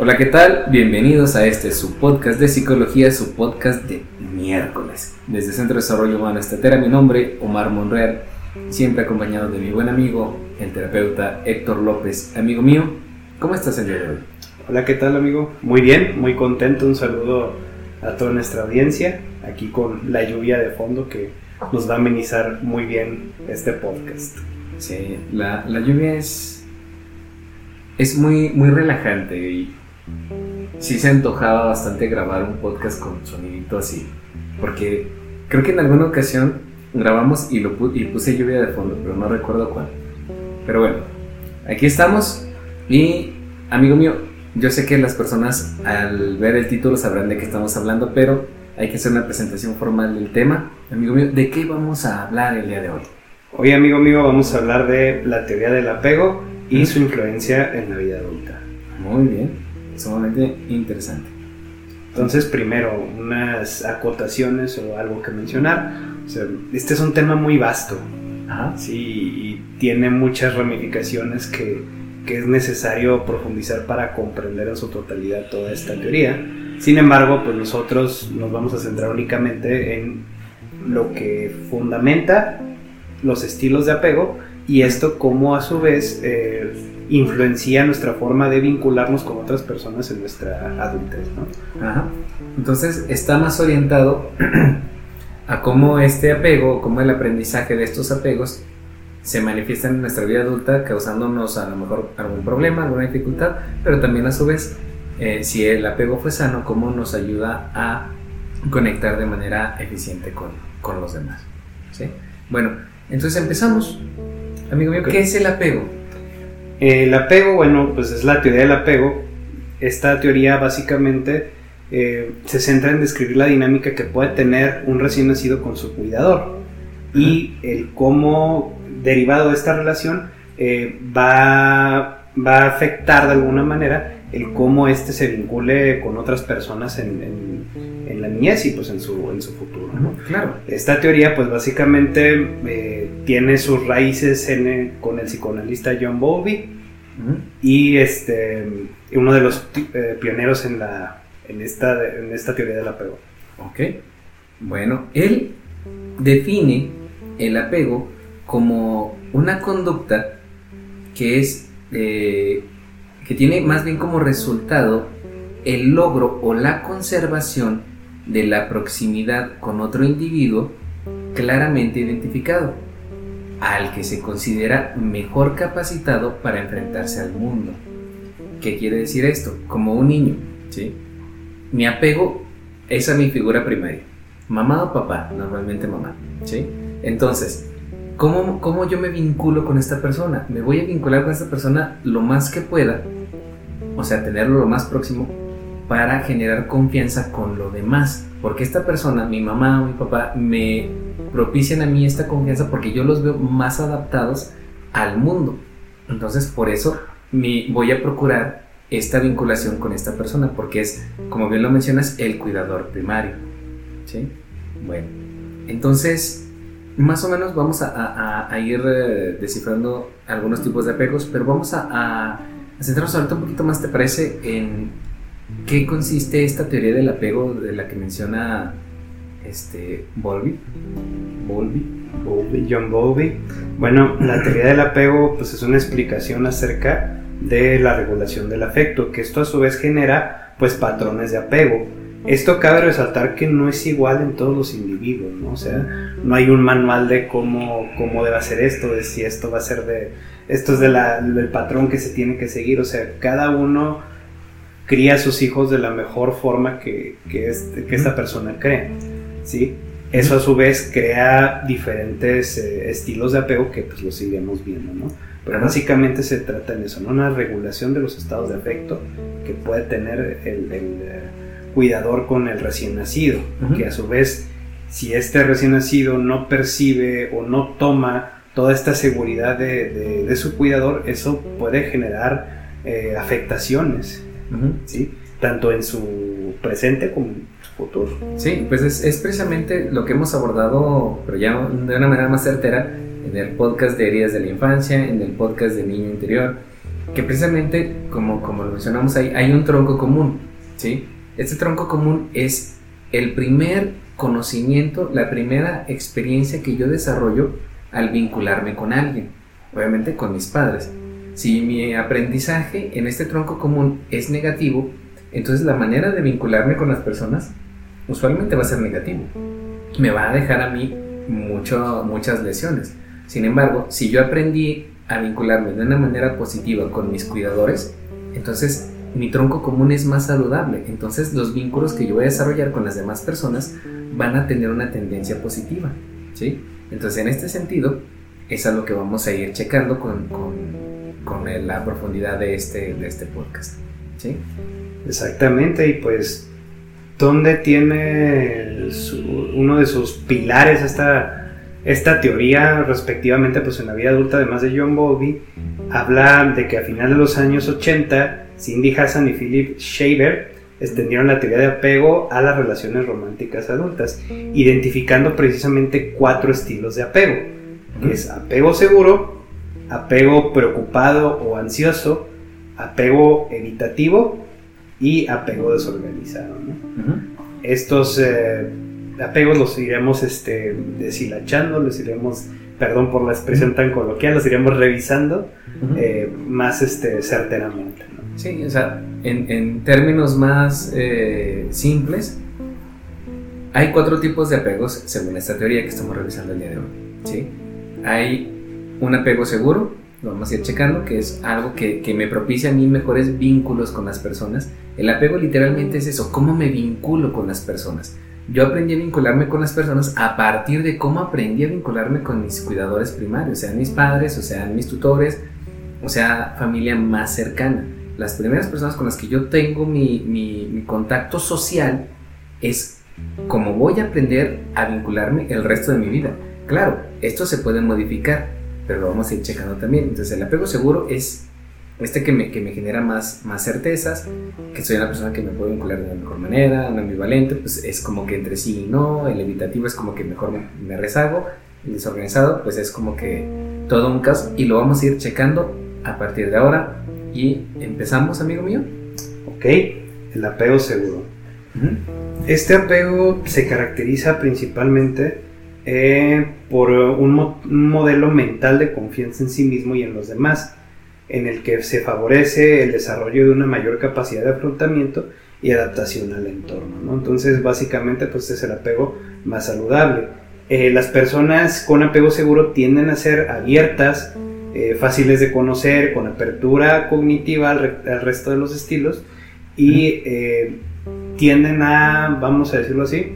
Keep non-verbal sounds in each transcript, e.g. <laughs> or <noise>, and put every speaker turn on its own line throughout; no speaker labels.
Hola, ¿qué tal? Bienvenidos a este su podcast de psicología, su podcast de miércoles. Desde Centro de Desarrollo Humano Estatera, mi nombre, Omar Monreal, siempre acompañado de mi buen amigo, el terapeuta Héctor López, amigo mío. ¿Cómo estás el día de hoy?
Hola, ¿qué tal amigo? Muy bien, muy contento. Un saludo a toda nuestra audiencia, aquí con la lluvia de fondo que nos va a amenizar muy bien este podcast.
Sí, la, la lluvia es, es muy, muy relajante y sí se antojaba bastante grabar un podcast con sonidito así, porque creo que en alguna ocasión grabamos y, lo, y puse lluvia de fondo, pero no recuerdo cuál. Pero bueno, aquí estamos y amigo mío, yo sé que las personas al ver el título sabrán de qué estamos hablando, pero hay que hacer una presentación formal del tema. Amigo mío, ¿de qué vamos a hablar el día de hoy?
Hoy, amigo mío, vamos a hablar de la teoría del apego y su influencia en la vida adulta.
Muy bien, sumamente interesante.
Entonces, primero, unas acotaciones o algo que mencionar. este es un tema muy vasto. Ajá. Sí, y tiene muchas ramificaciones que, que es necesario profundizar para comprender en su totalidad toda esta teoría. Sin embargo, pues nosotros nos vamos a centrar únicamente en lo que fundamenta los estilos de apego y esto como a su vez eh, influencia nuestra forma de vincularnos con otras personas en nuestra adultez.
Ajá. Entonces está más orientado <clears throat> a cómo este apego, cómo el aprendizaje de estos apegos se manifiestan en nuestra vida adulta causándonos a lo mejor algún problema, alguna dificultad, pero también a su vez, eh, si el apego fue sano, cómo nos ayuda a conectar de manera eficiente con, con los demás. ¿sí? Bueno, entonces empezamos. Amigo mío, ¿qué es el apego?
El apego, bueno, pues es la teoría del apego. Esta teoría básicamente eh, se centra en describir la dinámica que puede tener un recién nacido con su cuidador y el cómo derivado de esta relación eh, va, va, a afectar de alguna manera el cómo éste se vincule con otras personas en, en, la niñez y pues en su, en su futuro.
Claro.
Esta teoría pues básicamente eh, tiene sus raíces en con el psicoanalista John Bowlby y este, uno de los eh, pioneros en, la, en, esta, en esta teoría del apego.
Ok. Bueno, él define el apego como una conducta que es eh, que tiene más bien como resultado el logro o la conservación de la proximidad con otro individuo claramente identificado, al que se considera mejor capacitado para enfrentarse al mundo. ¿Qué quiere decir esto? Como un niño, ¿sí? Mi apego es a mi figura primaria, mamá o papá, normalmente mamá, ¿sí? Entonces, ¿cómo, ¿cómo yo me vinculo con esta persona? Me voy a vincular con esta persona lo más que pueda, o sea, tenerlo lo más próximo para generar confianza con lo demás. Porque esta persona, mi mamá o mi papá, me propician a mí esta confianza porque yo los veo más adaptados al mundo. Entonces, por eso me voy a procurar esta vinculación con esta persona, porque es, como bien lo mencionas, el cuidador primario. ¿Sí? Bueno, entonces más o menos vamos a, ir eh, descifrando algunos tipos de apegos, pero vamos a, centrarnos ahorita un poquito más, ¿te parece? En qué consiste esta teoría del apego de la que menciona este Bowlby.
Bowlby. John Bowlby. Bueno, la teoría del apego pues es una explicación acerca de la regulación del afecto, que esto a su vez genera pues patrones de apego esto cabe resaltar que no es igual en todos los individuos, ¿no? O sea, no hay un manual de cómo, cómo debe hacer esto, de si esto va a ser de... Esto es de del patrón que se tiene que seguir, o sea, cada uno cría a sus hijos de la mejor forma que, que, que esta persona cree, ¿sí? Eso a su vez crea diferentes eh, estilos de apego que pues los iremos viendo, ¿no? Pero básicamente se trata de eso, ¿no? Una regulación de los estados de afecto que puede tener el, el eh, cuidador con el recién nacido, que a su vez, si este recién nacido no percibe o no toma toda esta seguridad de, su cuidador, eso puede generar eh, afectaciones, ¿sí? tanto en su presente como en su futuro.
Sí, pues es, precisamente lo que hemos abordado, pero ya de una manera más certera, en el podcast de heridas de la infancia, en el podcast de niño interior, que precisamente, como, como lo mencionamos ahí, hay un tronco común, ¿sí? Este tronco común es el primer conocimiento, la primera experiencia que yo desarrollo al vincularme con alguien, obviamente con mis padres. Si mi aprendizaje en este tronco común es negativo, entonces la manera de vincularme con las personas usualmente va a ser negativo. Me va a dejar a mí mucho, muchas lesiones. Sin embargo, si yo aprendí a vincularme de una manera positiva con mis cuidadores, entonces mi tronco común es más saludable. Entonces los vínculos que yo voy a desarrollar con las demás personas van a tener una tendencia positiva. ¿sí? Entonces en este sentido es a lo que vamos a ir checando con, con, la profundidad de este, de este podcast. ¿sí?
Exactamente, y pues, ¿dónde tiene uno de sus pilares esta, esta teoría respectivamente pues en la vida adulta, además de John Bowlby? Habla de que a final de los años 80, Cindy Hassan y Philip Shaver extendieron la teoría de apego a las relaciones románticas adultas, identificando precisamente cuatro estilos de apego, que es apego seguro, apego preocupado o ansioso, apego evitativo y apego desorganizado. Estos eh, apegos los iremos este, deshilachando, los iremos, perdón por la expresión tan coloquial, los iremos revisando eh, más este, certeramente.
Sí, o sea, en, términos más eh, simples, hay cuatro tipos de apegos según esta teoría que estamos revisando el día de hoy. ¿sí? Hay un apego seguro, lo vamos a ir checando, que es algo que, me propicia a mí mejores vínculos con las personas. El apego literalmente es eso, cómo me vinculo con las personas. Yo aprendí a vincularme con las personas a partir de cómo aprendí a vincularme con mis cuidadores primarios, sean mis padres, o sean mis tutores, o sea, familia más cercana. Las primeras personas con las que yo tengo mi contacto social es cómo voy a aprender a vincularme el resto de mi vida. Claro, esto se puede modificar, pero lo vamos a ir checando también. Entonces el apego seguro es este que me, que me genera más, más certezas, que soy una persona que me puedo vincular de la mejor manera, un ambivalente, pues es como que entre sí y no, el evitativo es como que mejor me, rezago, el desorganizado pues es como que todo un caso y lo vamos a ir checando a partir de ahora y empezamos, amigo mío.
Ok, el apego seguro. Este apego se caracteriza principalmente eh, por un, modelo mental de confianza en sí mismo y en los demás, en el que se favorece el desarrollo de una mayor capacidad de afrontamiento y adaptación al entorno. Entonces, básicamente, pues es el apego más saludable. Eh, las personas con apego seguro tienden a ser abiertas, eh, fáciles de conocer, con apertura cognitiva al, resto de los estilos y tienden a, vamos a decirlo así,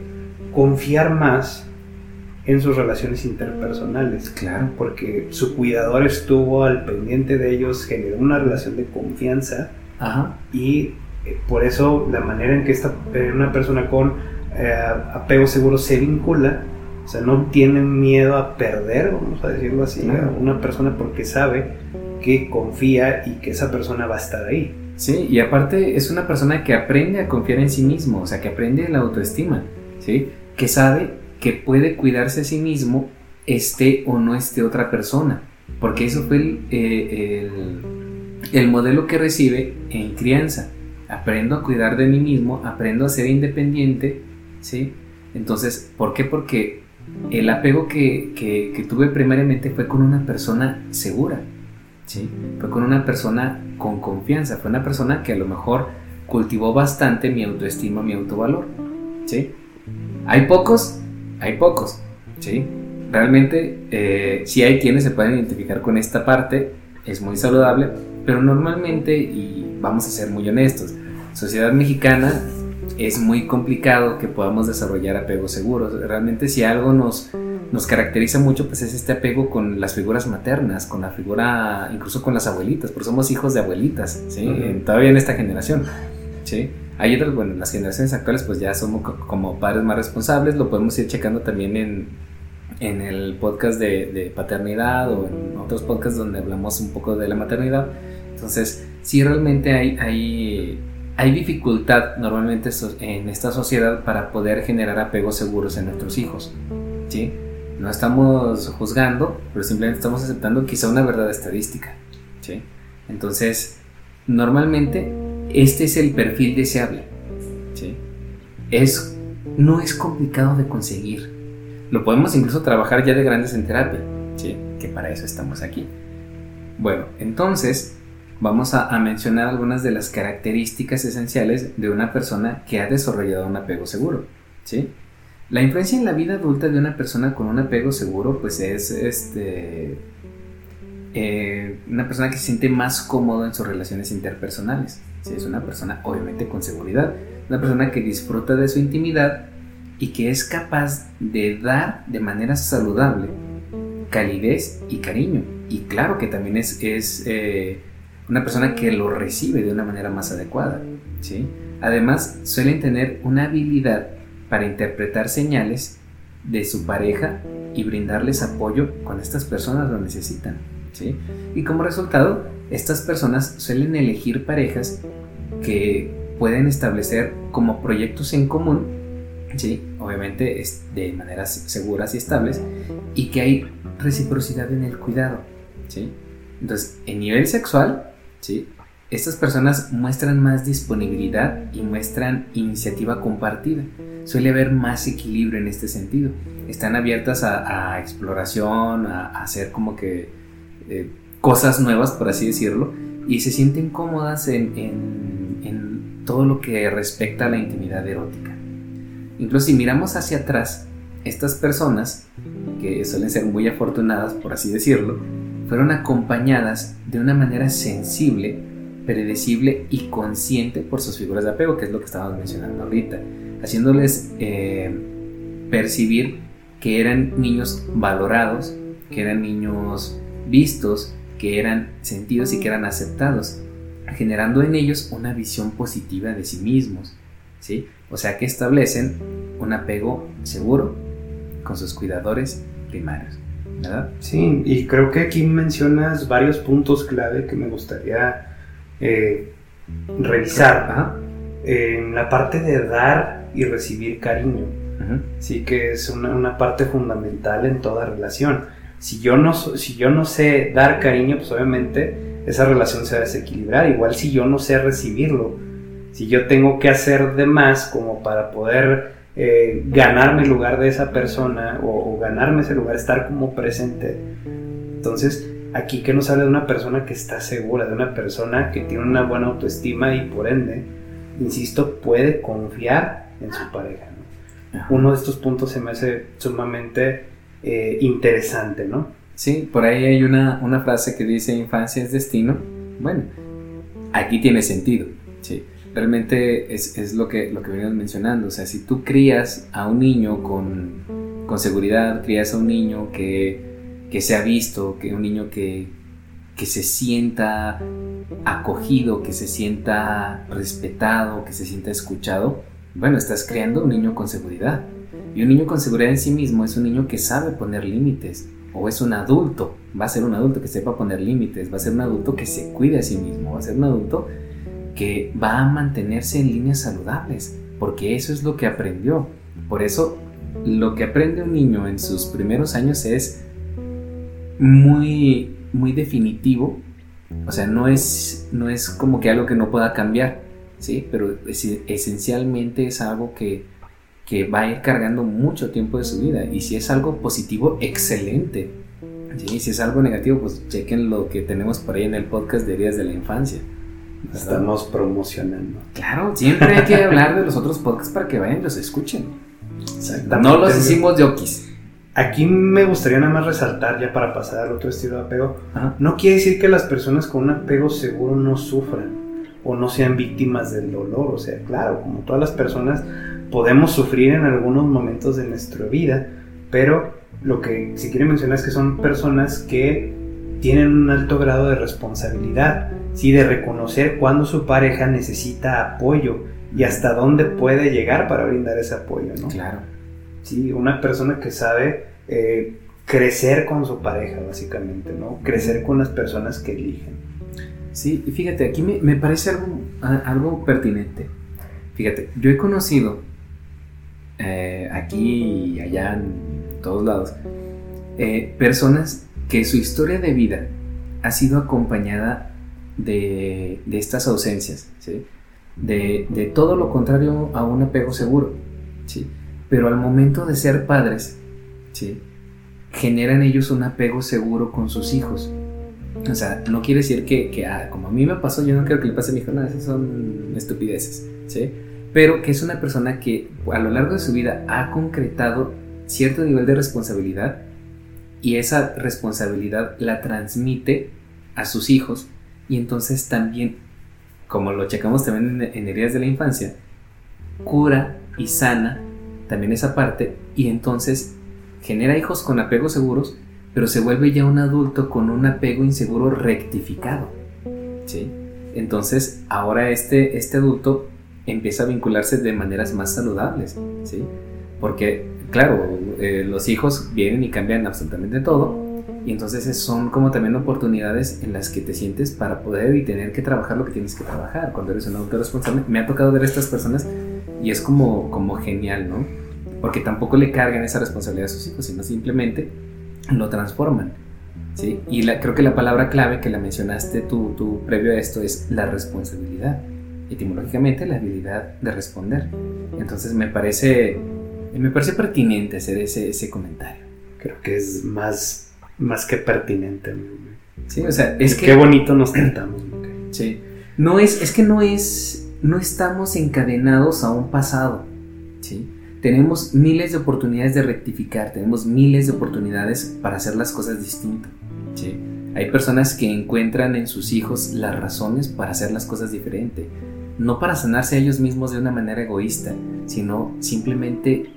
confiar más en sus relaciones interpersonales.
Claro.
Porque su cuidador estuvo al pendiente de ellos, generó una relación de confianza.
Ajá.
Y eh, por eso la manera en que esta, eh, una persona con eh, apego seguro se vincula, o sea, no tiene miedo a perder, vamos a decirlo así, a una persona porque sabe que confía y que esa persona va a estar ahí.
Sí, y aparte es una persona que aprende a confiar en sí mismo, o sea, que aprende la autoestima, ¿sí? Que sabe que puede cuidarse a sí mismo esté o no esté otra persona. Porque eso fue eh, el, modelo que recibe en crianza. Aprendo a cuidar de mí mismo, aprendo a ser independiente, ¿sí? Entonces, ¿por qué? Porque el apego que, tuve primariamente fue con una persona segura, ¿sí? Fue con una persona con confianza, fue una persona que a lo mejor cultivó bastante mi autoestima, mi autovalor, ¿sí? Hay pocos, hay pocos, ¿sí? Realmente, eh, si hay quienes se pueden identificar con esta parte, es muy saludable, pero normalmente, y vamos a ser muy honestos, sociedad mexicana es muy complicado que podamos desarrollar apegos seguros. Realmente si algo nos, nos caracteriza mucho, pues es este apego con las figuras maternas, con la figura, incluso con las abuelitas, porque somos hijos de abuelitas, ¿sí? Todavía en esta generación, ¿sí? Hay otras, bueno, las generaciones actuales pues ya somos como padres más responsables, lo podemos ir checando también en, en el podcast de, paternidad o en otros podcasts donde hablamos un poco de la maternidad. Entonces, sí realmente hay, hay, hay dificultad normalmente en esta sociedad para poder generar apegos seguros en nuestros hijos. ¿sí? No estamos juzgando, pero simplemente estamos aceptando quizá una verdad estadística. ¿sí? Entonces, normalmente este es el perfil deseable. ¿sí? Es, no es complicado de conseguir. Lo podemos incluso trabajar ya de grandes en terapia, ¿sí? que para eso estamos aquí. Bueno, entonces vamos a, a, mencionar algunas de las características esenciales de una persona que ha desarrollado un apego seguro. ¿sí? La influencia en la vida adulta de una persona con un apego seguro, pues es este, eh, una persona que se siente más cómodo en sus relaciones interpersonales. Es una persona obviamente con seguridad, una persona que disfruta de su intimidad y que es capaz de dar de manera saludable calidez y cariño. Y claro que también es, es eh, una persona que lo recibe de una manera más adecuada. ¿sí? Además, suelen tener una habilidad para interpretar señales de su pareja y brindarles apoyo cuando estas personas lo necesitan. ¿sí? Y como resultado, estas personas suelen elegir parejas que pueden establecer como proyectos en común, ¿sí? obviamente de maneras seguras y estables, y que hay reciprocidad en el cuidado. ¿sí? Entonces, en nivel sexual, ¿sí? estas personas muestran más disponibilidad y muestran iniciativa compartida. Suele haber más equilibrio en este sentido. Están abiertas a, exploración, a, hacer como que eh, cosas nuevas, por así decirlo, y se sienten cómodas en, en todo lo que respecta a la intimidad erótica. Incluso si miramos hacia atrás, estas personas, que suelen ser muy afortunadas, por así decirlo, fueron acompañadas de una manera sensible predecible y consciente por sus figuras de apego, que es lo que estábamos mencionando ahorita, haciéndoles eh, percibir que eran niños valorados, que eran niños vistos, que eran sentidos y que eran aceptados, generando en ellos una visión positiva de sí mismos, ¿sí? O sea que establecen un apego seguro con sus cuidadores primarios, ¿verdad?
Sí, y creo que aquí mencionas varios puntos clave que me gustaría eh, revisar en la parte de dar y recibir cariño. Sí que es una, parte fundamental en toda relación. Si yo, no, si yo no sé dar cariño, pues obviamente esa relación se va a desequilibrar. Igual si yo no sé recibirlo. Si yo tengo que hacer de más como para poder eh, ganarme el lugar de esa persona o, o ganarme ese lugar, estar como presente. Entonces, aquí que nos habla de una persona que está segura, de una persona que tiene una buena autoestima y por ende, insisto, puede confiar en su pareja. Uno de estos puntos se me hace sumamente eh, interesante, ¿no?
Sí, por ahí hay una, una frase que dice infancia es destino. Bueno, aquí tiene sentido, sí. Realmente es, es lo, que, lo que venimos mencionando. O sea, si tú crías a un niño con, con seguridad, crías a un niño que que se ha visto, que un niño que, que se sienta acogido, que se sienta respetado, que se sienta escuchado, bueno, estás creando un niño con seguridad. Y un niño con seguridad en sí mismo es un niño que sabe poner límites, o es un adulto, va a ser un adulto que sepa poner límites, va a ser un adulto que se cuide a sí mismo, va a ser un adulto que va a mantenerse en líneas saludables, porque eso es lo que aprendió. Por eso, lo que aprende un niño en sus primeros años es muy, muy definitivo. O sea, no es, no es como que algo que no pueda cambiar, ¿sí? Pero esencialmente es algo que, que va a ir cargando mucho tiempo de su vida. Y si es algo positivo, excelente. ¿sí? Si es algo negativo, pues chequen lo que tenemos por ahí en el podcast de Días de la Infancia.
Estamos promocionando.
Claro, siempre hay que hablar de los otros podcasts para que vayan y los escuchen. No los hicimos de okis.
Aquí me gustaría nada más resaltar, ya para pasar al otro estilo de apego, no quiere decir que las personas con un apego seguro no sufran o no sean víctimas del dolor. O sea, claro, como todas las personas podemos sufrir en algunos momentos de nuestra vida, pero lo que si quiere mencionar es que son personas que tienen un alto grado de responsabilidad, sí, de reconocer cuando su pareja necesita apoyo y hasta dónde puede llegar para brindar ese apoyo, ¿no?
Claro.
¿sí? Una persona que sabe eh, crecer con su pareja, básicamente, ¿no? Crecer con las personas que eligen.
Sí, y fíjate, aquí me, parece algo, algo pertinente. Fíjate, yo he conocido eh, aquí y allá en todos lados eh, personas que su historia de vida ha sido acompañada de, estas ausencias, ¿sí? de, de, todo lo contrario a un apego seguro. ¿sí? Pero al momento de ser padres, ¿sí? generan ellos un apego seguro con sus hijos. O sea, no quiere decir que, ah, como a mí me pasó, yo no creo que le pase a mi hijo, nada, esas son estupideces, ¿sí? Pero que es una persona que a lo largo de su vida ha concretado cierto nivel de responsabilidad y esa responsabilidad la transmite a sus hijos y entonces también, como lo checamos también en, en heridas de la infancia, cura y sana también esa parte y entonces genera hijos con apegos seguros pero se vuelve ya un adulto con un apego inseguro rectificado. ¿sí? Entonces, ahora este, este adulto empieza a vincularse de maneras más saludables, ¿sí? Porque, claro, eh, los hijos vienen y cambian absolutamente todo, y entonces son como también oportunidades en las que te sientes para poder y tener que trabajar lo que tienes que trabajar cuando eres un adulto responsable. Me ha tocado ver a estas personas y es como, como genial, ¿no? Porque tampoco le cargan esa responsabilidad a sus hijos, sino simplemente lo transforman. ¿sí? Y la, creo que la palabra clave que la mencionaste tú, tú previo a esto es la responsabilidad. Etimológicamente, la habilidad de responder. Entonces me parece, me parece pertinente hacer ese, ese comentario.
Creo que es más, más que pertinente.
Sí, o sea, es que...
Qué bonito nos tratamos.
Sí. No es, es que no es, no estamos encadenados a un pasado. ¿sí? tenemos miles de oportunidades de rectificar, tenemos miles de oportunidades para hacer las cosas distintas. Hay personas que encuentran en sus hijos las razones para hacer las cosas diferente, no para sanarse a ellos mismos de una manera egoísta, sino simplemente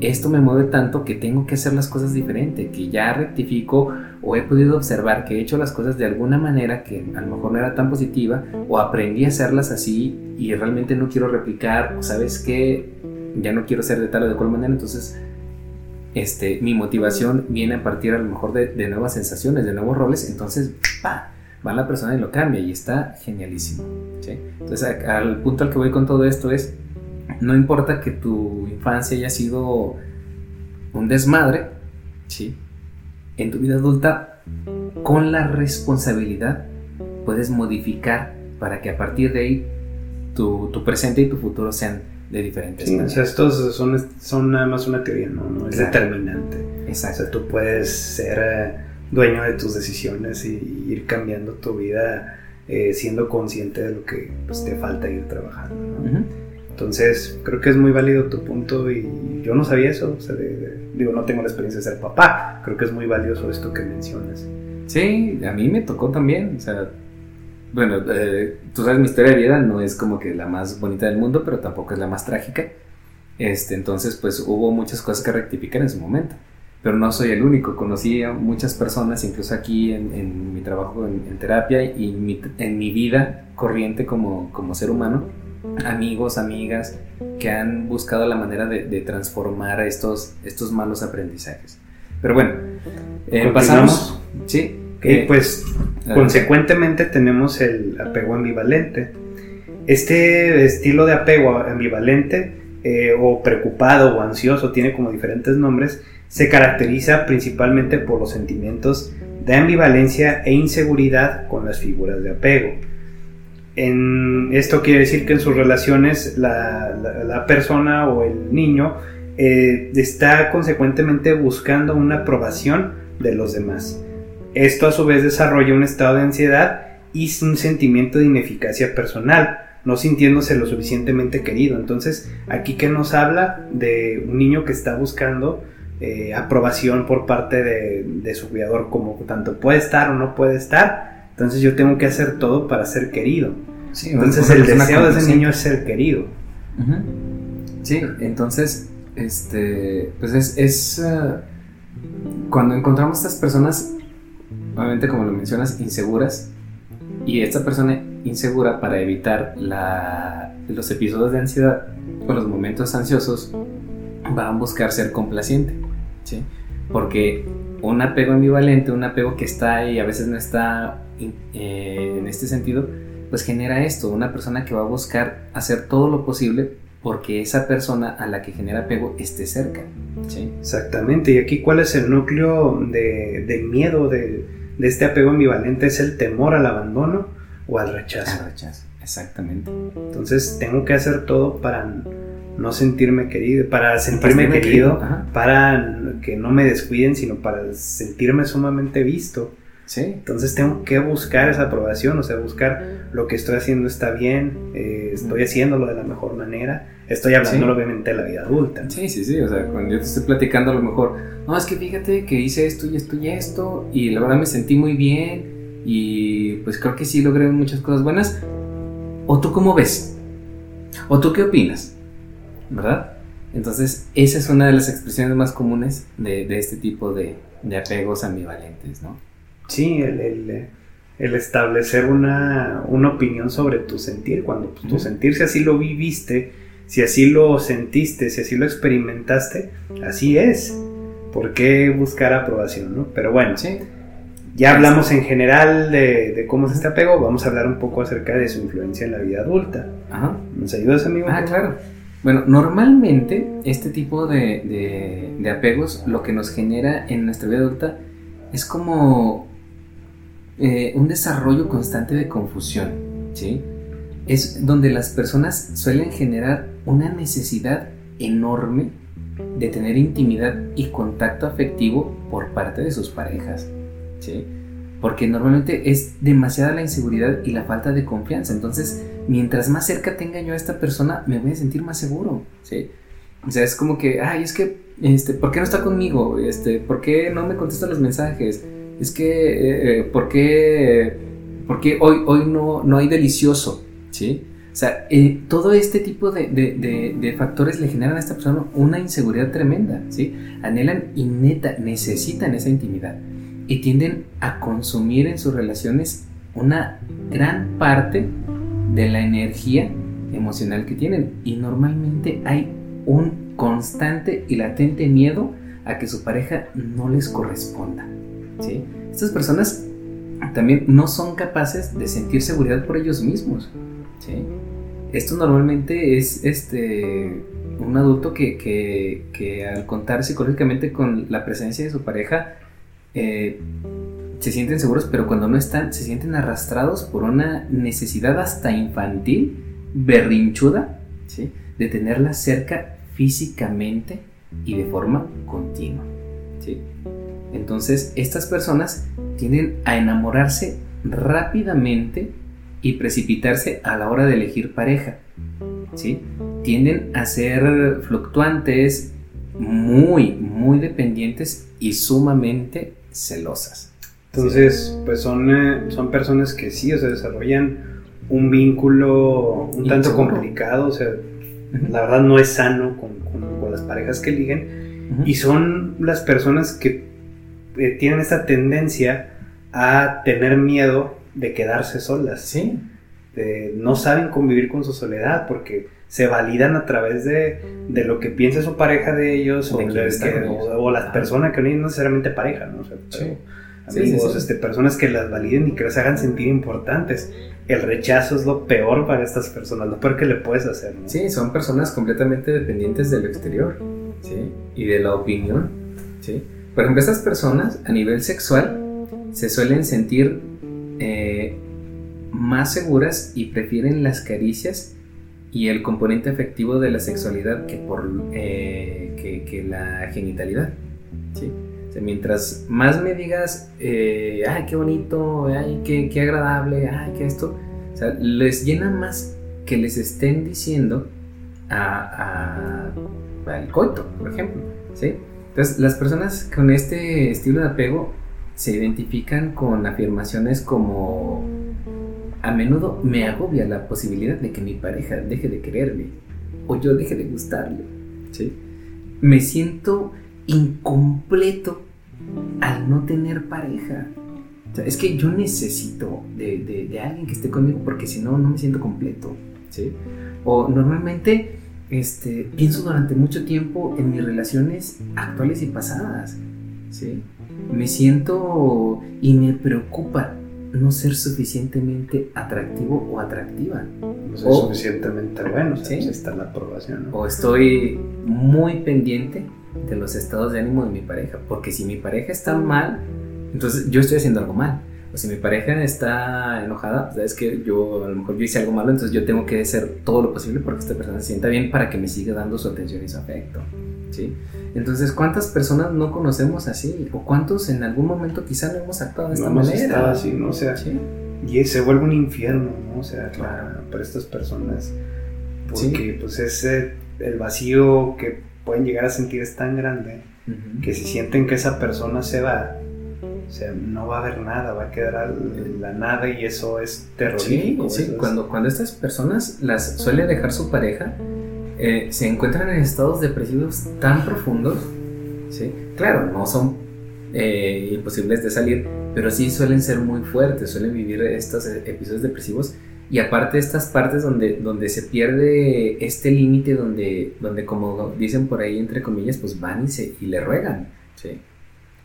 esto me mueve tanto que tengo que hacer las cosas diferente, que ya rectifico o he podido observar que he hecho las cosas de alguna manera que a lo mejor no era tan positiva o aprendí a hacerlas así y realmente no quiero replicar, sabes que ya no quiero ser de tal o de cual manera, entonces este, mi motivación viene a partir a lo mejor de, nuevas sensaciones, de nuevos roles, entonces ¡pa! Va la persona y lo cambia y está genialísimo. Entonces al punto al que voy con todo esto es, no importa que tu infancia haya sido un desmadre, ¿sí? en tu vida adulta, con la responsabilidad puedes modificar para que a partir de ahí tu, tu presente y tu futuro sean de diferentes
sí, O sea, estos son, son nada más una teoría, no, no es determinante. Exacto. O sea, tú puedes ser eh, dueño de tus decisiones y ir cambiando tu vida eh, siendo consciente de lo que pues, te falta ir trabajando. Entonces, creo que es muy válido tu punto y yo no sabía eso. O sea, digo, no tengo la experiencia de ser papá. Creo que es muy valioso esto que mencionas.
Sí, a mí me tocó también. O sea, bueno, eh, tú sabes, mi historia de vida no es como que la más bonita del mundo, pero tampoco es la más trágica. Este, entonces, pues hubo muchas cosas que rectificar en su momento. Pero no soy el único, conocí a muchas personas, incluso aquí en, mi trabajo en, terapia y en mi vida corriente como, como ser humano, amigos, amigas, que han buscado la manera de, transformar estos, estos malos aprendizajes. Pero bueno, eh, pasamos.
Sí. Y pues consecuentemente tenemos el apego ambivalente. Este estilo de apego ambivalente eh, o preocupado o ansioso, tiene como diferentes nombres, se caracteriza principalmente por los sentimientos de ambivalencia e inseguridad con las figuras de apego. En, esto quiere decir que en sus relaciones la, persona o el niño eh, está consecuentemente buscando una aprobación de los demás. Esto a su vez desarrolla un estado de ansiedad y un sentimiento de ineficacia personal, no sintiéndose lo suficientemente querido. Entonces, aquí que nos habla de un niño que está buscando eh, aprobación por parte de, su cuidador, como tanto puede estar o no puede estar. Entonces yo tengo que hacer todo para ser querido. entonces el deseo de ese niño es ser querido.
Sí, entonces, este, pues es, eh, cuando encontramos estas personas obviamente como lo mencionas, inseguras. Y esta persona insegura para evitar los episodios de ansiedad o los momentos ansiosos va a buscar ser complaciente. ¿Sí? Porque un apego ambivalente, un apego que está ahí, a veces no está eh, en este sentido, pues genera esto, una persona que va a buscar hacer todo lo posible porque esa persona a la que genera apego esté cerca. ¿sí?
Exactamente, y aquí cuál es el núcleo de, de miedo, de, de este apego ambivalente es el temor al abandono o al rechazo.
Al rechazo, exactamente.
Entonces tengo que hacer todo para no sentirme querido, para sentirme querido, para que no me descuiden, sino para sentirme sumamente visto.
Sí.
Entonces tengo que buscar esa aprobación, o sea, buscar lo que estoy haciendo está bien, eh, estoy haciéndolo de la mejor manera, estoy hablando obviamente de la vida adulta.
Sí, sí, sí, o sea, cuando yo te estoy platicando a lo mejor, no, es que fíjate que hice esto y esto y esto, y la verdad me sentí muy bien, y pues creo que sí logré muchas cosas buenas. ¿O tú cómo ves? ¿O tú qué opinas? ¿Verdad? Entonces, esa es una de las expresiones más comunes de, este tipo de, apegos ambivalentes, ¿no?
Sí, el, establecer una, opinión sobre tu sentir, cuando pues, tu sentir, si así lo viviste, si así lo sentiste, si así lo experimentaste, así es. ¿Por qué buscar aprobación, no? Pero bueno,
sí.
ya hablamos en general de, cómo es este apego, vamos a hablar un poco acerca de su influencia en la vida adulta.
Ajá.
¿Nos ayudas, amigo?
Ah, claro. Bueno, normalmente este tipo de, apegos lo que nos genera en nuestra vida adulta es como eh, un desarrollo constante de confusión, ¿sí? Es donde las personas suelen generar una necesidad enorme de tener intimidad y contacto afectivo por parte de sus parejas, ¿sí? Porque normalmente es demasiada la inseguridad y la falta de confianza, entonces mientras más cerca tenga yo a esta persona, me voy a sentir más seguro, ¿sí? O sea, es como que, ay, es que, este, ¿por qué no está conmigo? Este, ¿por qué no me contesta los mensajes? Es que, eh, eh, ¿por qué, por qué hoy, hoy no, no hay delicioso? ¿Sí? O sea, eh, todo este tipo de, de, de, factores le generan a esta persona una inseguridad tremenda, ¿sí? Anhelan y neta necesitan esa intimidad y tienden a consumir en sus relaciones una gran parte de la energía emocional que tienen. Y normalmente hay un constante y latente miedo a que su pareja no les corresponda. ¿sí? Estas personas también no son capaces de sentir seguridad por ellos mismos. ¿sí? Esto normalmente es este, un adulto que, que, al contar psicológicamente con la presencia de su pareja, eh, se sienten seguros, pero cuando no están, se sienten arrastrados por una necesidad hasta infantil, berrinchuda, de tenerla cerca físicamente y de forma continua. Entonces, estas personas tienden a enamorarse rápidamente y precipitarse a la hora de elegir pareja. ¿sí? Tienden a ser fluctuantes, muy, muy dependientes y sumamente celosas.
Entonces, pues son, eh, son personas que sí, o sea, desarrollan un vínculo un tanto complicado, o sea, la verdad no es sano con, las parejas que eligen, y son las personas que eh, tienen esta tendencia a tener miedo de quedarse solas.
Sí.
no saben convivir con su soledad porque se validan a través de, lo que piensa su pareja de ellos o, las personas que no es necesariamente pareja, ¿no? O sea, amigos, Este, personas que las validen y que las hagan sentir importantes. El rechazo es lo peor para estas personas, lo peor que le puedes hacer.
Sí, son personas completamente dependientes del exterior ¿sí? y de la opinión. ¿sí? Por ejemplo, estas personas a nivel sexual se suelen sentir eh, más seguras y prefieren las caricias y el componente afectivo de la sexualidad que por eh, que, que la genitalidad. ¿sí? Mientras más me digas, eh, ay, qué bonito, ay, qué, qué, agradable, ay, qué esto, les llena más que les estén diciendo al coito, por ejemplo, ¿sí? Entonces, las personas con este estilo de apego se identifican con afirmaciones como a menudo me agobia la posibilidad de que mi pareja deje de quererme o yo deje de gustarle, ¿sí? Me siento incompleto al no tener pareja. es que yo necesito de, alguien que esté conmigo porque si no, no me siento completo. ¿sí? O normalmente este, pienso durante mucho tiempo en mis relaciones actuales y pasadas. ¿sí? Me siento y me preocupa no ser suficientemente atractivo o atractiva.
No soy suficientemente bueno, ¿sí? está la aprobación.
O estoy muy pendiente de los estados de ánimo de mi pareja. Porque si mi pareja está mal, entonces yo estoy haciendo algo mal. O si mi pareja está enojada, sabes que yo a lo mejor yo hice algo malo, entonces yo tengo que hacer todo lo posible porque esta persona se sienta bien para que me siga dando su atención y su afecto. ¿sí? Entonces, ¿cuántas personas no conocemos así? ¿O cuántos en algún momento quizá no hemos actuado de esta
no hemos
manera?
estado así, ¿no? O sea,
Sí.
y se vuelve un infierno, ¿no? O sea,
Claro.
para, para estas personas.
Sí.
Porque pues ese, el vacío que pueden llegar a sentir es tan grande
Ujú.
que si sienten que esa persona se va, o sea, no va a haber nada, va a quedar al- la nada y eso es
Sí,
terrorífico.
sí,
eso es-
cuando, cuando estas personas las suele dejar su pareja, eh, se encuentran en estados depresivos tan profundos, ¿sí? Claro, no son eh, imposibles de salir, pero sí suelen ser muy fuertes, suelen vivir estos eh, episodios depresivos y aparte estas partes donde, donde se pierde este límite, donde, donde como dicen por ahí entre comillas, pues van y, se, y le ruegan, ¿sí?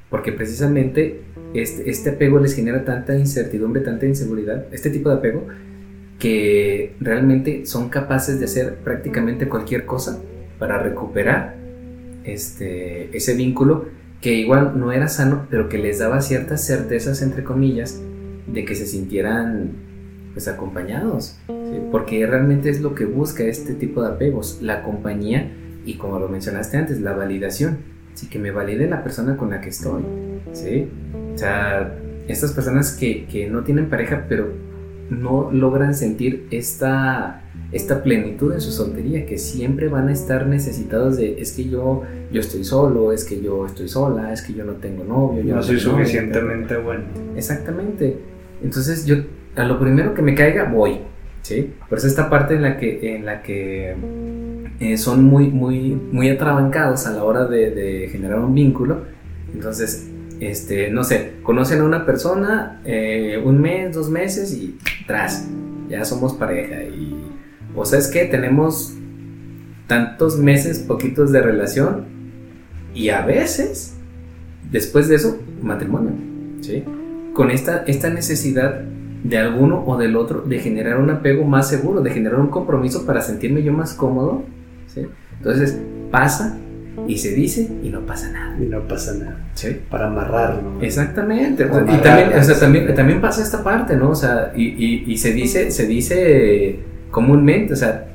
Porque precisamente este, este apego les genera tanta incertidumbre, tanta inseguridad, este tipo de apego, que realmente son capaces de hacer prácticamente cualquier cosa para recuperar este, ese vínculo que igual no era sano, pero que les daba ciertas certezas, entre comillas, de que se sintieran pues acompañados, ¿sí? porque realmente es lo que busca este tipo de apegos, la compañía y como lo mencionaste antes, la validación, sí, que me valide la persona con la que estoy, ¿sí? O sea, estas personas que, que no tienen pareja, pero no logran sentir esta, esta plenitud en su soltería, que siempre van a estar necesitados de, es que yo, yo estoy solo, es que yo estoy sola, es que yo no tengo novio, yo
no soy
tengo novia,
suficientemente bueno.
Exactamente. Entonces yo a lo primero que me caiga voy, ¿sí? Por eso esta parte en la que, en la que eh, son muy, muy, muy atrabancados a la hora de, de generar un vínculo. Entonces, este, no sé, conocen a una persona eh, un mes, dos meses y tras, ya somos pareja. Y, o sea, es que tenemos tantos meses, poquitos de relación y a veces, después de eso, matrimonio, ¿sí? Con esta, esta necesidad de alguno o del otro de generar un apego más seguro, de generar un compromiso para sentirme yo más cómodo, ¿sí? Entonces pasa y se dice y no pasa nada,
Y no pasa nada.
¿sí?
Para amarrarlo.
Exactamente. Y también, o sea, también, también pasa esta parte, ¿no? O sea, y, y- y se dice, se dice comúnmente, o sea,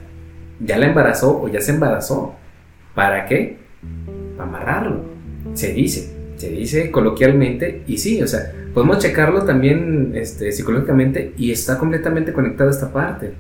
ya la embarazó o ya se embarazó. ¿Para qué? Para amarrarlo. Se dice, se dice coloquialmente y sí, o sea, podemos checarlo también este, psicológicamente y está completamente conectada esta parte.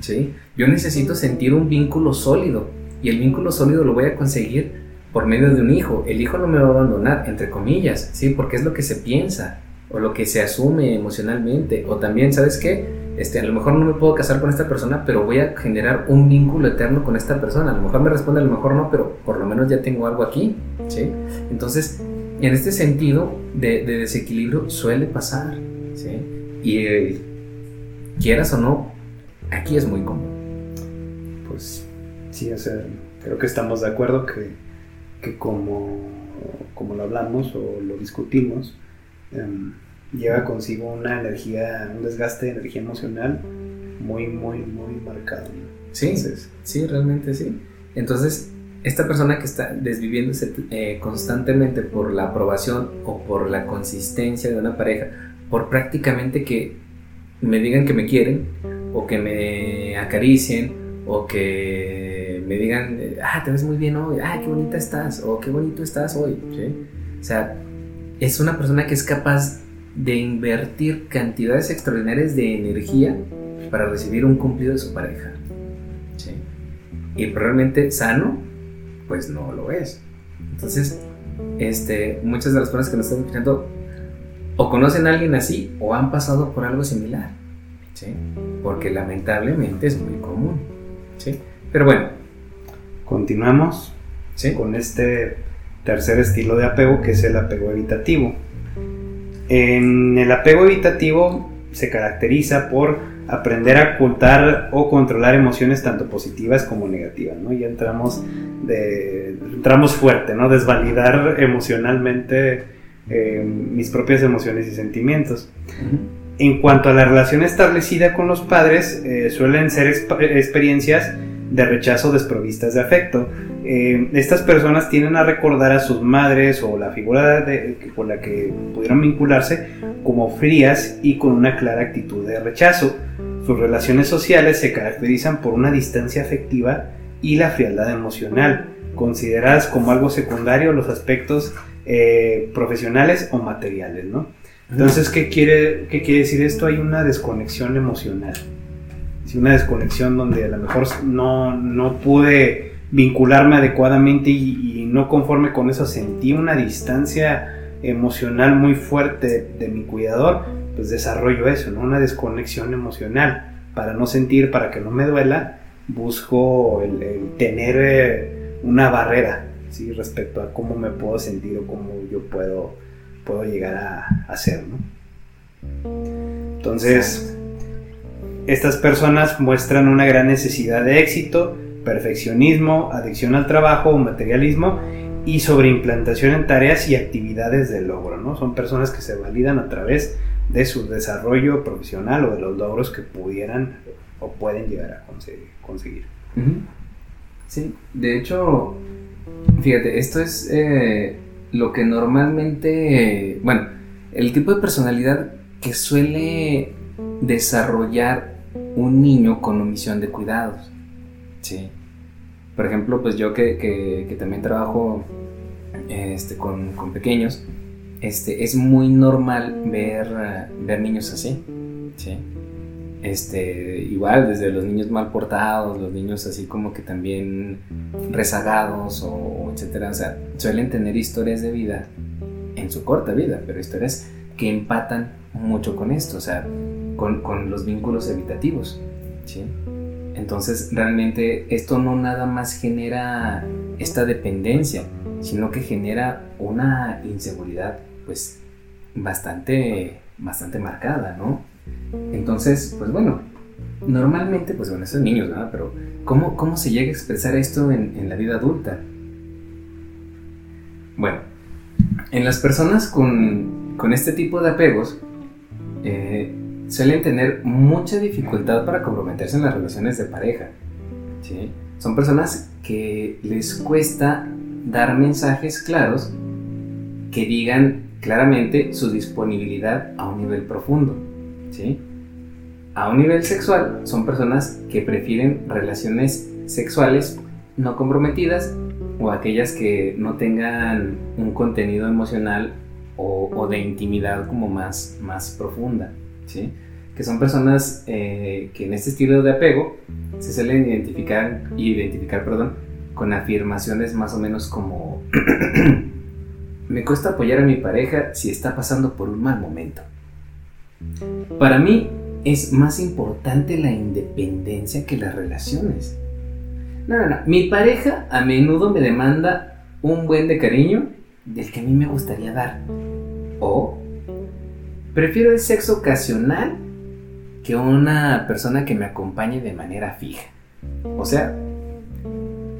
¿sí? Yo necesito sentir un vínculo sólido y el vínculo sólido lo voy a conseguir por medio de un hijo. El hijo no me va a abandonar, entre comillas, ¿sí? Porque es lo que se piensa o lo que se asume emocionalmente. O también, ¿sabes qué? Este, a lo mejor no me puedo casar con esta persona, pero voy a generar un vínculo eterno con esta persona. A lo mejor me responde, a lo mejor no, pero por lo menos ya tengo algo aquí, ¿sí? Entonces, en este sentido de, de desequilibrio suele pasar, ¿sí? Y eh, quieras o no, aquí es muy común.
Pues sí, o sea, creo que estamos de acuerdo que, que como, como lo hablamos o lo discutimos, em, lleva consigo una energía, un desgaste de energía emocional muy, muy, muy marcado.
Sí,
Entonces,
sí, realmente sí. Entonces, esta persona que está desviviéndose eh, constantemente por la aprobación o por la consistencia de una pareja, por prácticamente que me digan que me quieren, o que me acaricien, o que me digan, ah, te ves muy bien hoy, ah, qué bonita estás, o qué bonito estás hoy, ¿sí? O sea, es una persona que es capaz de invertir cantidades extraordinarias de energía para recibir un cumplido de su pareja. ¿sí? Y realmente sano, pues no lo es. Entonces, este, muchas de las personas que nos están escuchando o conocen a alguien así o han pasado por algo similar. ¿sí? Porque lamentablemente es muy común. ¿sí? Pero bueno,
continuamos
¿sí?
con este tercer estilo de apego que es el apego evitativo. En el apego evitativo se caracteriza por aprender a ocultar o controlar emociones tanto positivas como negativas, ¿no? Ya entramos de entramos fuerte, ¿no? Desvalidar emocionalmente eh, mis propias emociones y sentimientos. En cuanto a la relación establecida con los padres, eh, suelen ser exp- experiencias de rechazo desprovistas de afecto. Eh, estas personas tienden a recordar a sus madres o la figura con la que pudieron vincularse como frías y con una clara actitud de rechazo. Sus relaciones sociales se caracterizan por una distancia afectiva y la frialdad emocional, consideradas como algo secundario los aspectos eh, profesionales o materiales, ¿no? Entonces, ¿qué quiere, ¿qué quiere decir esto? Hay una desconexión emocional. una desconexión donde a lo mejor no, no pude vincularme adecuadamente y, no conforme con eso sentí una distancia emocional muy fuerte de, mi cuidador, pues desarrollo eso, ¿no? Una desconexión emocional. Para no sentir, para que no me duela, busco el, tener eh, una barrera, ¿sí? Respecto a cómo me puedo sentir o cómo yo puedo puedo llegar a hacer, ¿no? Entonces, estas personas muestran una gran necesidad de éxito, perfeccionismo, adicción al trabajo o materialismo y sobreimplantación en tareas y actividades de logro, ¿no? Son personas que se validan a través de su desarrollo profesional o de los logros que pudieran o pueden llegar a conseguir.
Sí, de hecho, fíjate, esto es eh, lo que normalmente, bueno, el tipo de personalidad que suele desarrollar un niño con omisión de cuidados. Sí. Por ejemplo, pues yo que, también trabajo este, con, pequeños, este, es muy normal ver, ver niños así. Sí este, igual desde los niños mal portados, los niños así como que también rezagados o, etcétera, o sea, suelen tener historias de vida en su corta vida, pero historias que empatan mucho con esto, o sea, con, con los vínculos evitativos, ¿sí? Entonces, realmente esto no nada más genera esta dependencia, sino que genera una inseguridad, pues, bastante, bastante marcada, ¿no? Entonces, pues bueno, normalmente, pues bueno, esos niños, ¿verdad? Pero ¿cómo, ¿cómo se llega a expresar esto en, la vida adulta? Bueno, en las personas con, con este tipo de apegos, eh, suelen tener mucha dificultad para comprometerse en las relaciones de pareja. ¿sí? Son personas que les cuesta dar mensajes claros que digan claramente su disponibilidad a un nivel profundo. ¿sí? A un nivel sexual, son personas que prefieren relaciones sexuales no comprometidas o aquellas que no tengan un contenido emocional o, de intimidad como más, más profunda, ¿sí? que son personas eh, que en este estilo de apego se suelen identificar, identificar perdón, con afirmaciones más o menos como <clears throat> me cuesta apoyar a mi pareja si está pasando por un mal momento. Para mí es más importante la independencia que las relaciones. No, no, no. Mi pareja a menudo me demanda un buen de cariño del que a mí me gustaría dar. O prefiero el sexo ocasional que una persona que me acompañe de manera fija. O sea,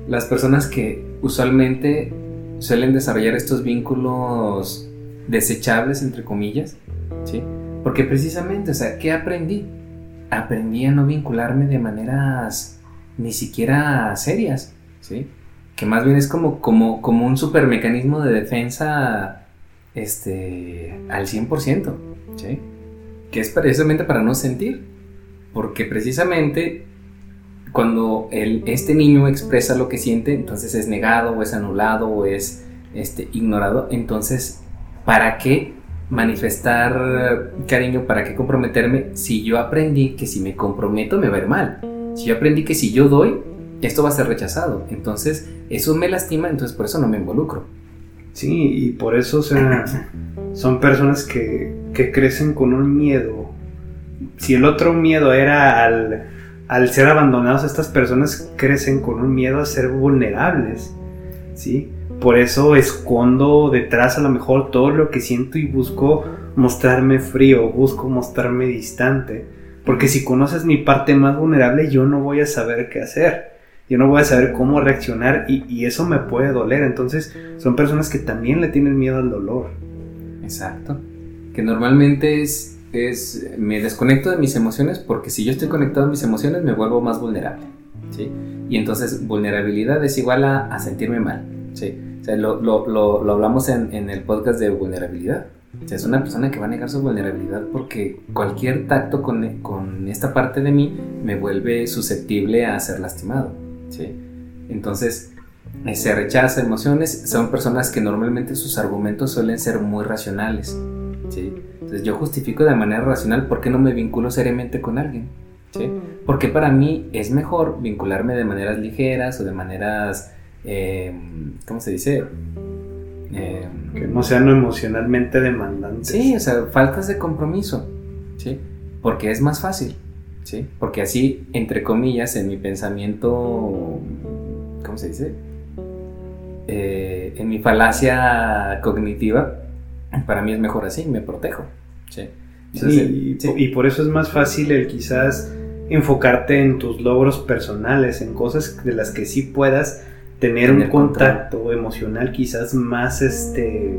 las personas que usualmente suelen desarrollar estos vínculos desechables, entre comillas, ¿sí? Porque precisamente, o sea, ¿qué aprendí? Aprendí a no vincularme de maneras ni siquiera serias, ¿sí? Que más bien es como, como, como un super mecanismo de defensa este, al 100%, ¿sí? Que es precisamente para no sentir. Porque precisamente cuando el, este niño expresa lo que siente, entonces es negado o es anulado o es este, ignorado. Entonces, ¿para qué manifestar cariño, ¿para qué comprometerme? Si yo aprendí que si me comprometo me va a ir mal. Si yo aprendí que si yo doy, esto va a ser rechazado. Entonces, eso me lastima, entonces por eso no me involucro.
Sí, y por eso son personas que, que crecen con un miedo. Si el otro miedo era al, al ser abandonados, estas personas crecen con un miedo a ser vulnerables. ¿Sí? Por eso escondo detrás a lo mejor todo lo que siento y busco mostrarme frío, busco mostrarme distante. Porque si conoces mi parte más vulnerable, yo no voy a saber qué hacer. Yo no voy a saber cómo reaccionar y, eso me puede doler. Entonces son personas que también le tienen miedo al dolor.
Exacto. Que normalmente es, es, me desconecto de mis emociones porque si yo estoy conectado a mis emociones me vuelvo más vulnerable. ¿sí? Y entonces vulnerabilidad es igual a, sentirme mal, ¿sí? O sea, lo, lo, lo, hablamos en, en, el podcast de vulnerabilidad. Es una persona que va a negar su vulnerabilidad porque cualquier tacto con, con esta parte de mí me vuelve susceptible a ser lastimado, ¿sí? Entonces, eh, se rechaza emociones, son personas que normalmente sus argumentos suelen ser muy racionales, ¿sí? Entonces yo justifico de manera racional por qué no me vinculo seriamente con alguien, ¿sí? Porque para mí es mejor vincularme de maneras ligeras o de maneras, eh, ¿cómo se dice?
Eh, que no sean emocionalmente demandantes.
Sí, o sea, faltas de compromiso, ¿sí? Porque es más fácil, ¿sí? Porque así, entre comillas, en mi pensamiento, ¿cómo se dice? Eh, en mi falacia cognitiva, para mí es mejor así, me protejo. ¿Sí?
y, por eso es más fácil el quizás enfocarte en tus logros personales, en cosas de las que sí puedas tener, un contacto emocional quizás más este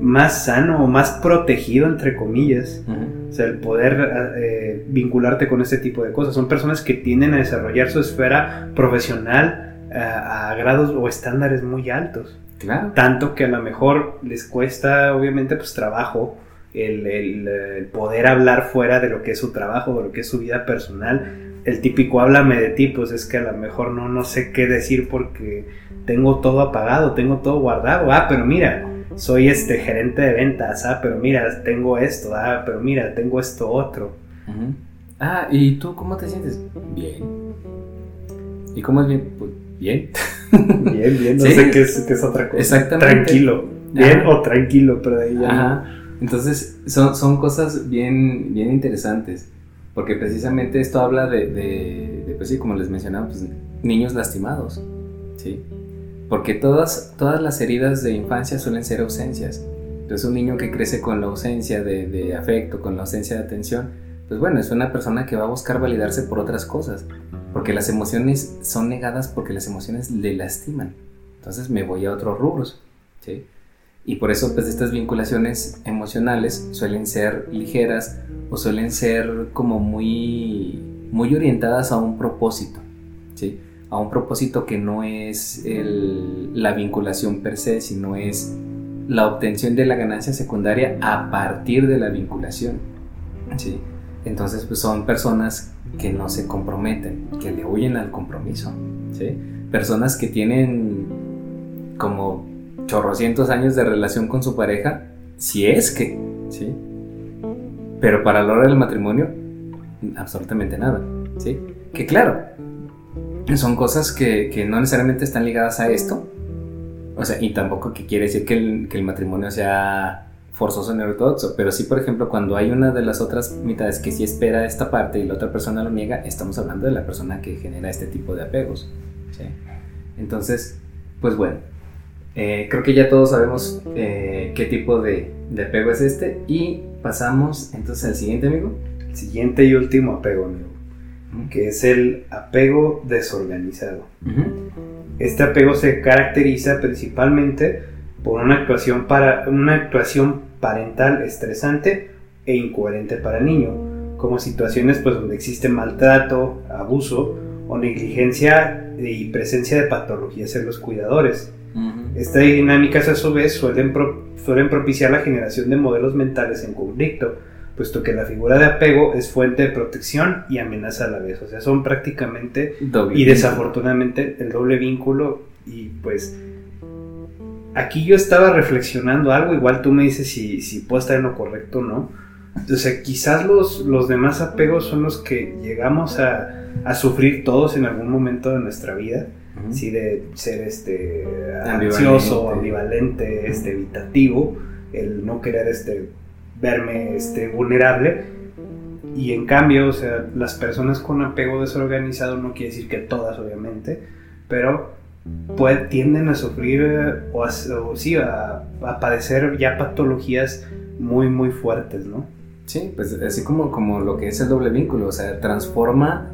más sano o más protegido entre comillas. O sea, el poder eh, vincularte con ese tipo de cosas. Son personas que tienden a desarrollar su esfera profesional a, grados o estándares muy altos.
Claro.
Tanto que a lo mejor les cuesta, obviamente, pues trabajo el, poder hablar fuera de lo que es su trabajo, de lo que es su vida personal. El típico háblame de ti, pues es que a lo mejor no, no sé qué decir porque tengo todo apagado, tengo todo guardado. Ah, pero mira, soy este gerente de ventas. Ah, pero mira, tengo esto. Ah, pero mira, tengo esto otro.
Ah, ¿y tú cómo te sientes? Bien. ¿Y cómo es bien? Pues bien. <laughs>
Bien, bien, no sé qué es, otra cosa.
Exactamente.
Tranquilo. Bien o tranquilo, pero ahí ya
Entonces, son, son cosas bien, bien interesantes. Porque precisamente esto habla de, de, pues sí, como les mencionaba, pues, niños lastimados. ¿sí? Porque todas, todas las heridas de infancia suelen ser ausencias. Entonces, un niño que crece con la ausencia de, de afecto, con la ausencia de atención, pues bueno, es una persona que va a buscar validarse por otras cosas. Porque las emociones son negadas porque las emociones le lastiman. Entonces me voy a otros rubros. ¿sí? Y por eso pues estas vinculaciones emocionales suelen ser ligeras o suelen ser como muy, muy orientadas a un propósito. ¿sí? A un propósito que no es la vinculación per se, sino es la obtención de la ganancia secundaria a partir de la vinculación. ¿sí? Entonces, pues son personas que no se comprometen, que le huyen al compromiso, ¿sí? Personas que tienen como chorrocientos años de relación con su pareja, si es que, ¿sí? Pero para la hora del matrimonio, absolutamente nada, ¿sí? Que claro, son cosas que, no necesariamente están ligadas a esto, o sea, y tampoco que quiere decir que el, que el matrimonio sea forzoso ortodoxo, pero sí, por ejemplo, cuando hay una de las otras mitades que sí espera esta parte y la otra persona lo niega, estamos hablando de la persona que genera este tipo de apegos. Entonces, pues bueno, eh, creo que ya todos sabemos eh, qué tipo de, apego es este y pasamos entonces al siguiente, amigo.
El siguiente y último apego, amigo, que es el apego desorganizado. Este apego se caracteriza principalmente por una actuación, para, una actuación parental estresante e incoherente para el niño, como situaciones pues, donde existe maltrato, abuso o negligencia y presencia de patologías en los cuidadores. Estas dinámicas a su vez suelen, suelen propiciar la generación de modelos mentales en conflicto, puesto que la figura de apego es fuente de protección y amenaza a la vez. O sea, son prácticamente y desafortunadamente el doble vínculo y pues aquí yo estaba reflexionando algo, igual tú me dices si, si puedo estar en lo correcto o no. O sea, quizás los, los demás apegos son los que llegamos a, sufrir todos en algún momento de nuestra vida. Sí, de ser este ansioso, ambivalente, este evitativo, el no querer este verme este vulnerable. Y en cambio, o sea, las personas con apego desorganizado no quiere decir que todas, obviamente, pero pues, tienden a sufrir eh, o, sí, a, padecer ya patologías muy, muy fuertes, ¿no?
Sí, pues así como, como lo que es el doble vínculo, o sea, transforma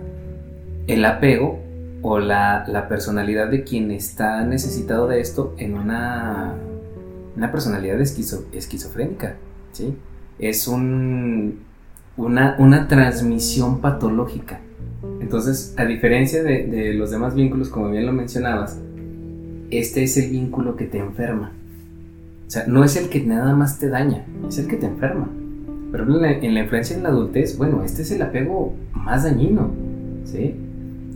el apego o la, personalidad de quien está necesitado de esto en una, una personalidad esquizofrénica, ¿sí? Es un, una, una transmisión patológica. Entonces, a diferencia de, de los demás vínculos, como bien lo mencionabas, este es el vínculo que te enferma. O sea, no es el que nada más te daña, es el que te enferma. Pero en la, en la influencia en la adultez, bueno, este es el apego más dañino, ¿sí?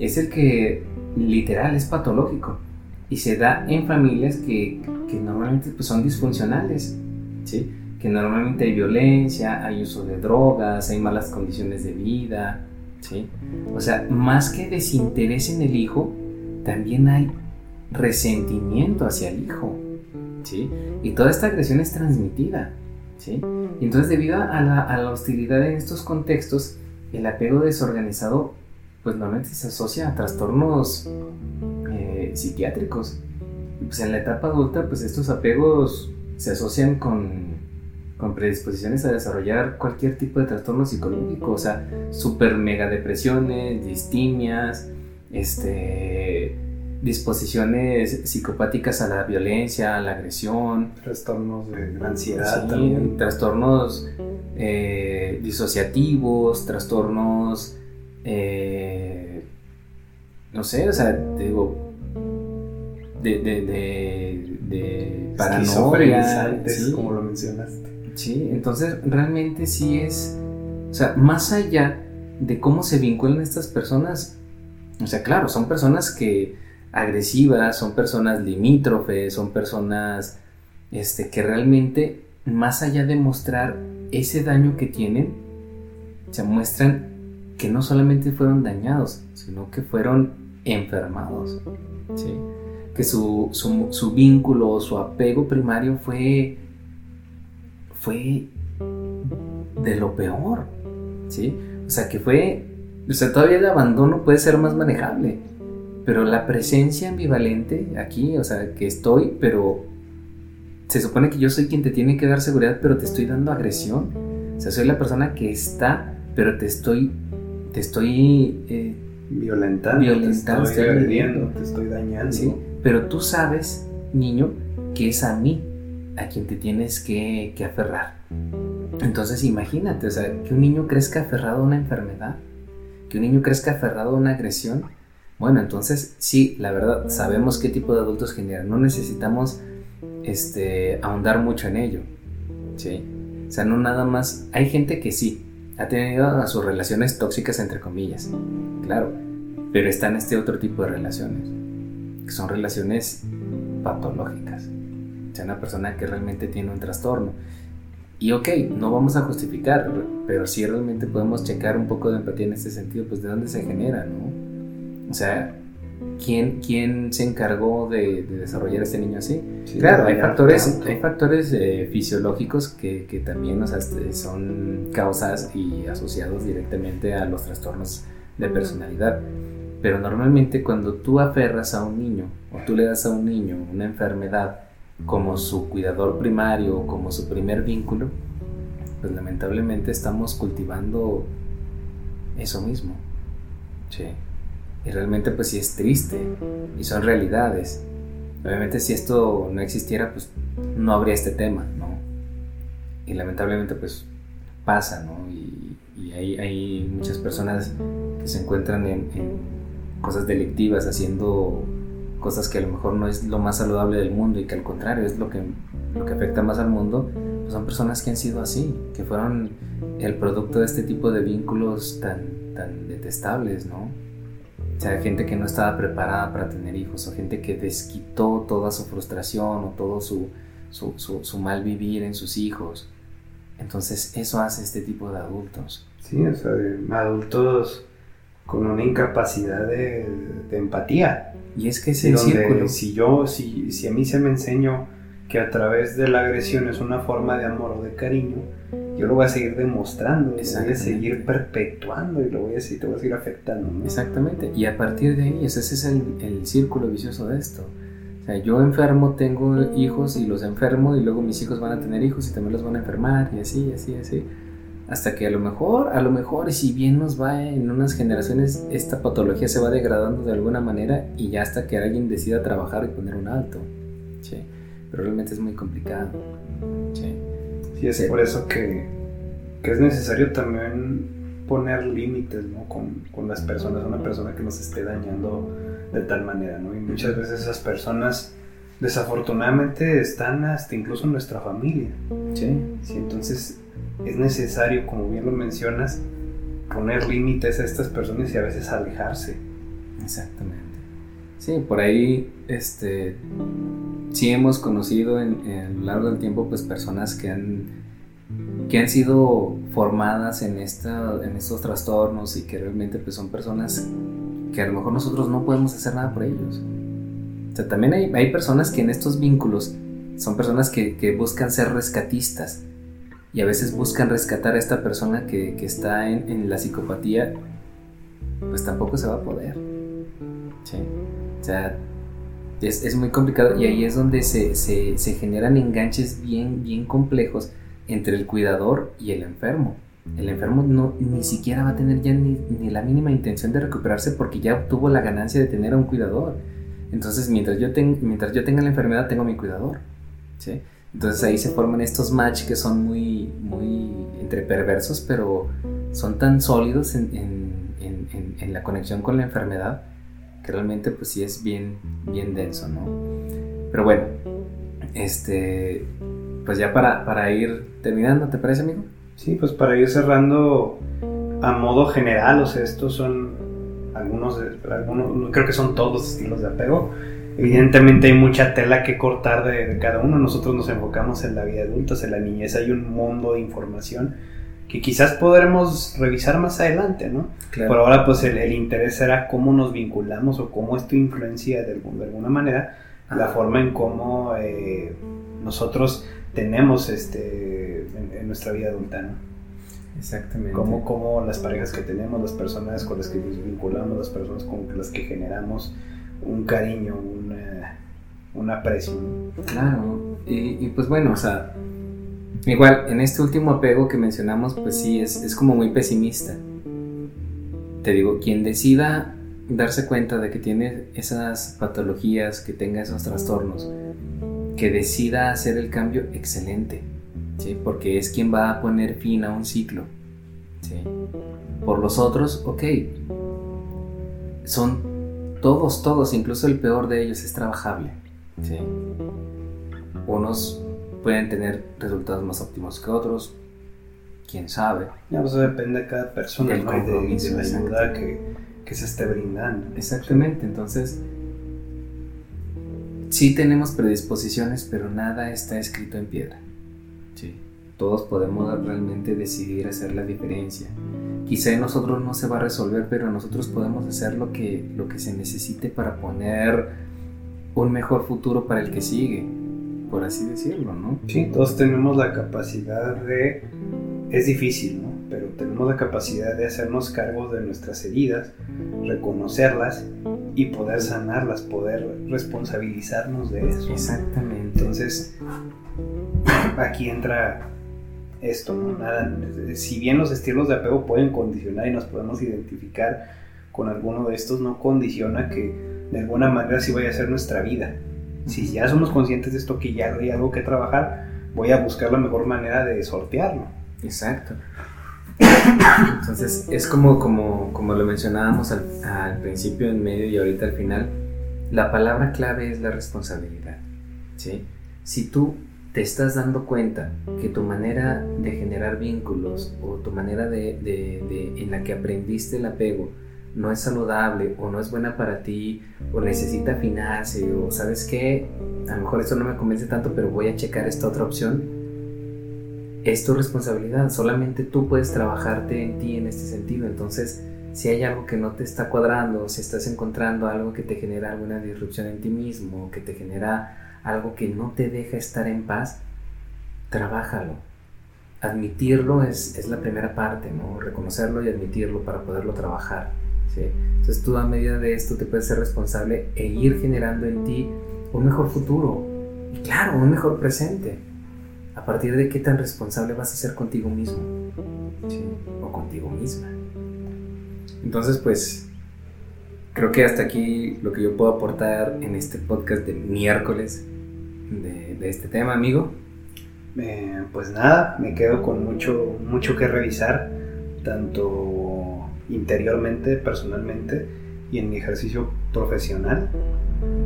Es el que literal es patológico y se da en familias que, que normalmente pues, son disfuncionales, ¿sí? Que normalmente hay violencia, hay uso de drogas, hay malas condiciones de vida, ¿sí? O sea, más que desinterés en el hijo, también hay resentimiento hacia el hijo, ¿sí? Y toda esta agresión es transmitida, ¿sí? Y entonces debido a la, a la hostilidad en estos contextos, el apego desorganizado pues normalmente se asocia a trastornos eh, psiquiátricos. Y pues en la etapa adulta, pues estos apegos se asocian con, con predisposiciones a desarrollar cualquier tipo de trastorno psicológico, o sea, super mega depresiones, distimias, este, disposiciones psicopáticas a la violencia, a la agresión.
Trastornos de ansiedad
Sí,
también.
Trastornos eh, disociativos, trastornos, eh, no sé, o sea, te digo, de, de, de, de paranoia. Sí.
como lo mencionaste.
Sí, entonces realmente sí es, o sea, más allá de cómo se vinculan estas personas, o sea, claro, son personas que agresivas, son personas limítrofes, son personas este, que realmente, más allá de mostrar ese daño que tienen, se muestran que no solamente fueron dañados, sino que fueron enfermados. Que su, su, su vínculo, su apego primario fue, fue de lo peor. ¿sí? O sea, que fue, o sea, todavía el abandono puede ser más manejable, pero la presencia ambivalente aquí, o sea, que estoy, pero se supone que yo soy quien te tiene que dar seguridad, pero te estoy dando agresión. O sea, soy la persona que está, pero te estoy, te estoy, eh,
Violentando,
Violentando,
te estoy
estoy
agrediendo,
agrediendo.
te estoy dañando.
¿sí? Pero tú sabes, niño, que es a mí a quien te tienes que, que aferrar. Entonces imagínate, o sea, que un niño crezca aferrado a una enfermedad, que un niño crezca aferrado a una agresión. Bueno, entonces sí, la verdad, sabemos qué tipo de adultos generan. No necesitamos este, ahondar mucho en ello. ¿sí? O sea, no nada más. Hay gente que sí, ha tenido a sus relaciones tóxicas, entre comillas, claro, pero está en este otro tipo de relaciones, que son relaciones patológicas. O sea, una persona que realmente tiene un trastorno. Y ok, no vamos a justificar, pero sí realmente podemos checar un poco de empatía en este sentido, pues de dónde se genera, ¿no? O sea, ¿quién, quién se encargó de, de desarrollar a este niño así?
Sí,
Claro, hay factores,
tanto.
hay factores eh, fisiológicos que, que también o sea, este, son causas y asociados directamente a los trastornos de personalidad. Pero normalmente cuando tú aferras a un niño o tú le das a un niño una enfermedad como su cuidador primario o como su primer vínculo, pues lamentablemente estamos cultivando eso mismo. Sí. Y realmente pues sí es triste y son realidades. Obviamente si esto no existiera, pues no habría este tema, ¿no? Y lamentablemente pues pasa, ¿no? Y, y hay, hay muchas personas que se encuentran en, cosas delictivas, haciendo cosas que a lo mejor no es lo más saludable del mundo y que al contrario es lo que, lo que afecta más al mundo, pues son personas que han sido así, que fueron el producto de este tipo de vínculos tan, tan detestables, ¿no? O sea, gente que no estaba preparada para tener hijos, o gente que desquitó toda su frustración o todo su, su, su, su mal vivir en sus hijos. Entonces, eso hace este tipo de adultos.
Sí, o sea, de adultos con una incapacidad de, de empatía.
Y es que es
Y
el
donde
círculo.
si yo, si, si a mí se me enseñó que a través de la agresión es una forma de amor o de cariño, yo lo voy a seguir demostrando, lo voy a seguir perpetuando y lo voy a seguir, te voy a seguir afectando. ¿no?
Exactamente. Y a partir de ahí, ese es el, el círculo vicioso de esto. O sea, yo enfermo, tengo hijos y los enfermo y luego mis hijos van a tener hijos y también los van a enfermar y así, así, así. Hasta que a lo mejor, a lo mejor, si bien nos va en unas generaciones, esta patología se va degradando de alguna manera y ya hasta que alguien decida trabajar y poner un alto. Sí. Pero realmente es muy complicado. Sí.
Sí, es
Sí.
por eso que, que es necesario también poner límites ¿no? con, con, las personas, una persona que nos esté dañando de tal manera, ¿no? Y muchas veces esas personas desafortunadamente están hasta incluso en nuestra familia.
Sí.
sí entonces es necesario, como bien lo mencionas, poner límites a estas personas y a veces alejarse.
Exactamente. Sí, por ahí, este, sí hemos conocido en, a lo largo del tiempo, pues personas que han, que han sido formadas en, esta, en estos trastornos y que realmente pues son personas que a lo mejor nosotros no podemos hacer nada por ellos. O sea, también hay, hay personas que en estos vínculos son personas que, que, buscan ser rescatistas y a veces buscan rescatar a esta persona que, que está en, en, la psicopatía, pues tampoco se va a poder. ¿sí? O sea, es, es, muy complicado y ahí es donde se, se, se, generan enganches bien, bien complejos entre el cuidador y el enfermo. El enfermo no, ni siquiera va a tener ya ni, ni, la mínima intención de recuperarse porque ya obtuvo la ganancia de tener a un cuidador. Entonces, mientras yo, ten, mientras yo tenga la enfermedad, tengo a mi cuidador. ¿sí? Entonces ahí se forman estos match que son muy, muy entre perversos, pero son tan sólidos en, en, en, en la conexión con la enfermedad que realmente pues sí es bien, bien denso, ¿no? Pero bueno, este, pues ya para, para ir terminando, ¿te parece, amigo?
Sí, pues para ir cerrando a modo general, o sea, estos son algunos, algunos creo que son todos los estilos de apego. Evidentemente hay mucha tela que cortar de, de, cada uno. Nosotros nos enfocamos en la vida adulta, en la niñez hay un mundo de información que quizás podremos revisar más adelante, ¿no? Claro. Por ahora, pues el, el, interés será cómo nos vinculamos o cómo esto influencia de, de alguna manera ah. la forma en cómo eh, nosotros tenemos este, en, en, nuestra vida adulta, ¿no?
Exactamente.
Cómo, cómo las parejas que tenemos, las personas con las que nos vinculamos, las personas con las que generamos un cariño, una, un aprecio.
Claro, y, y pues bueno, o sea, Igual, en este último apego que mencionamos, pues sí, es, es, como muy pesimista. Te digo, quien decida darse cuenta de que tiene esas patologías, que tenga esos trastornos, que decida hacer el cambio, excelente, ¿sí? porque es quien va a poner fin a un ciclo. Por los otros, ok, son todos, todos, incluso el peor de ellos es trabajable. Unos pueden tener resultados más óptimos que otros, quién sabe.
Ya, pues depende de cada persona,
Del
¿no? Y de, de, la ayuda que, que, se esté brindando.
Exactamente, entonces sí tenemos predisposiciones, pero nada está escrito en piedra. Sí. Todos podemos realmente decidir hacer la diferencia. Quizá en nosotros no se va a resolver, pero nosotros podemos hacer lo que, lo que se necesite para poner un mejor futuro para el que sigue por así decirlo, ¿no?
Sí, todos tenemos la capacidad de... Es difícil, ¿no? Pero tenemos la capacidad de hacernos cargo de nuestras heridas, reconocerlas y poder sanarlas, poder responsabilizarnos de eso.
Exactamente.
Entonces, <clears throat> aquí entra esto, ¿no? Nada, si bien los estilos de apego pueden condicionar y nos podemos identificar con alguno de estos, no condiciona que de alguna manera sí vaya a ser nuestra vida si ya somos conscientes de esto, que ya hay algo que trabajar, voy a buscar la mejor manera de sortearlo.
Exacto. Entonces, es como, como, como lo mencionábamos al, principio, en medio y ahorita al final, la palabra clave es la responsabilidad. ¿sí? Si tú te estás dando cuenta que tu manera de generar vínculos o tu manera de, de, en la que aprendiste el apego no es saludable o no es buena para ti o necesita afinarse o sabes qué, a lo mejor esto no me convence tanto pero voy a checar esta otra opción, es tu responsabilidad, solamente tú puedes trabajarte en ti en este sentido, entonces si hay algo que no te está cuadrando, si estás encontrando algo que te genera alguna disrupción en ti mismo, que te genera algo que no te deja estar en paz, trabájalo. Admitirlo es, es la primera parte, ¿no? Reconocerlo y admitirlo para poderlo trabajar. ¿Sí? Entonces tú a medida de esto te puedes ser responsable e ir generando en ti un mejor futuro y claro, un mejor presente. A partir de qué tan responsable vas a ser contigo mismo ¿sí? o contigo misma. Entonces pues creo que hasta aquí lo que yo puedo aportar en este podcast de miércoles de, de este tema, amigo.
Eh, pues nada, me quedo con mucho, mucho que revisar tanto interiormente, personalmente y en mi ejercicio profesional.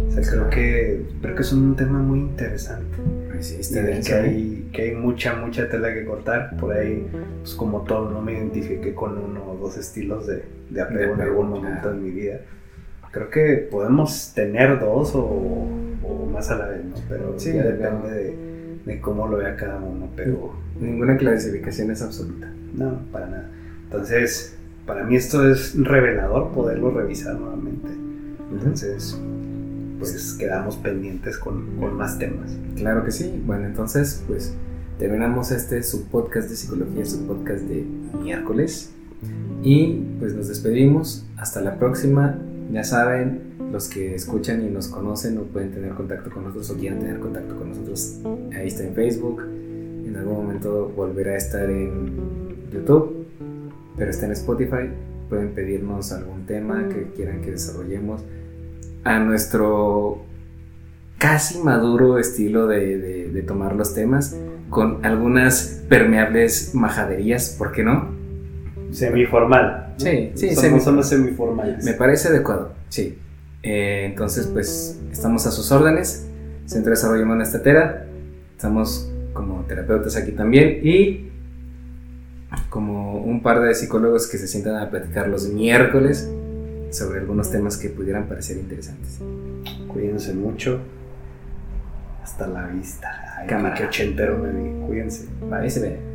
O sea, creo que, creo que es un tema muy interesante.
Sí, está denso,
que
¿eh?
hay, que hay mucha, mucha tela que cortar. Por ahí, pues como todo, no me identifiqué con uno o dos estilos de, de apego en algún momento de mi vida. Creo que podemos tener dos o, o más a la vez, ¿no? Pero
Sí,
ya depende de, de cómo lo vea cada uno. Pero
Ninguna clasificación es absoluta.
no, para nada. Entonces, para mí esto es revelador poderlo revisar nuevamente. Entonces, pues quedamos pendientes con, con más temas.
Claro que sí. Bueno, entonces, pues terminamos este su podcast de psicología, su podcast de miércoles. Y pues nos despedimos. Hasta la próxima. Ya saben, los que escuchan y nos conocen o pueden tener contacto con nosotros o quieran tener contacto con nosotros, ahí está en Facebook. En algún momento volverá a estar en YouTube, pero está en Spotify. Pueden pedirnos algún tema que quieran que desarrollemos a nuestro casi maduro estilo de, de- de tomar los temas, con algunas permeables majaderías, ¿por qué no?
Semiformal. ¿no?
Sí, sí,
somos,
semi-
somos semiformales.
Me parece adecuado, sí. Eh, entonces, pues, estamos a sus órdenes. Centro de Desarrollo Humano Estatera. Estamos como terapeutas aquí también y como un par de psicólogos que se sientan a platicar los miércoles sobre algunos temas que pudieran parecer interesantes.
Cuídense mucho. Hasta la vista. Ay,
Cámara.
qué ochentero me vi. Cuídense.
Ahí se ve.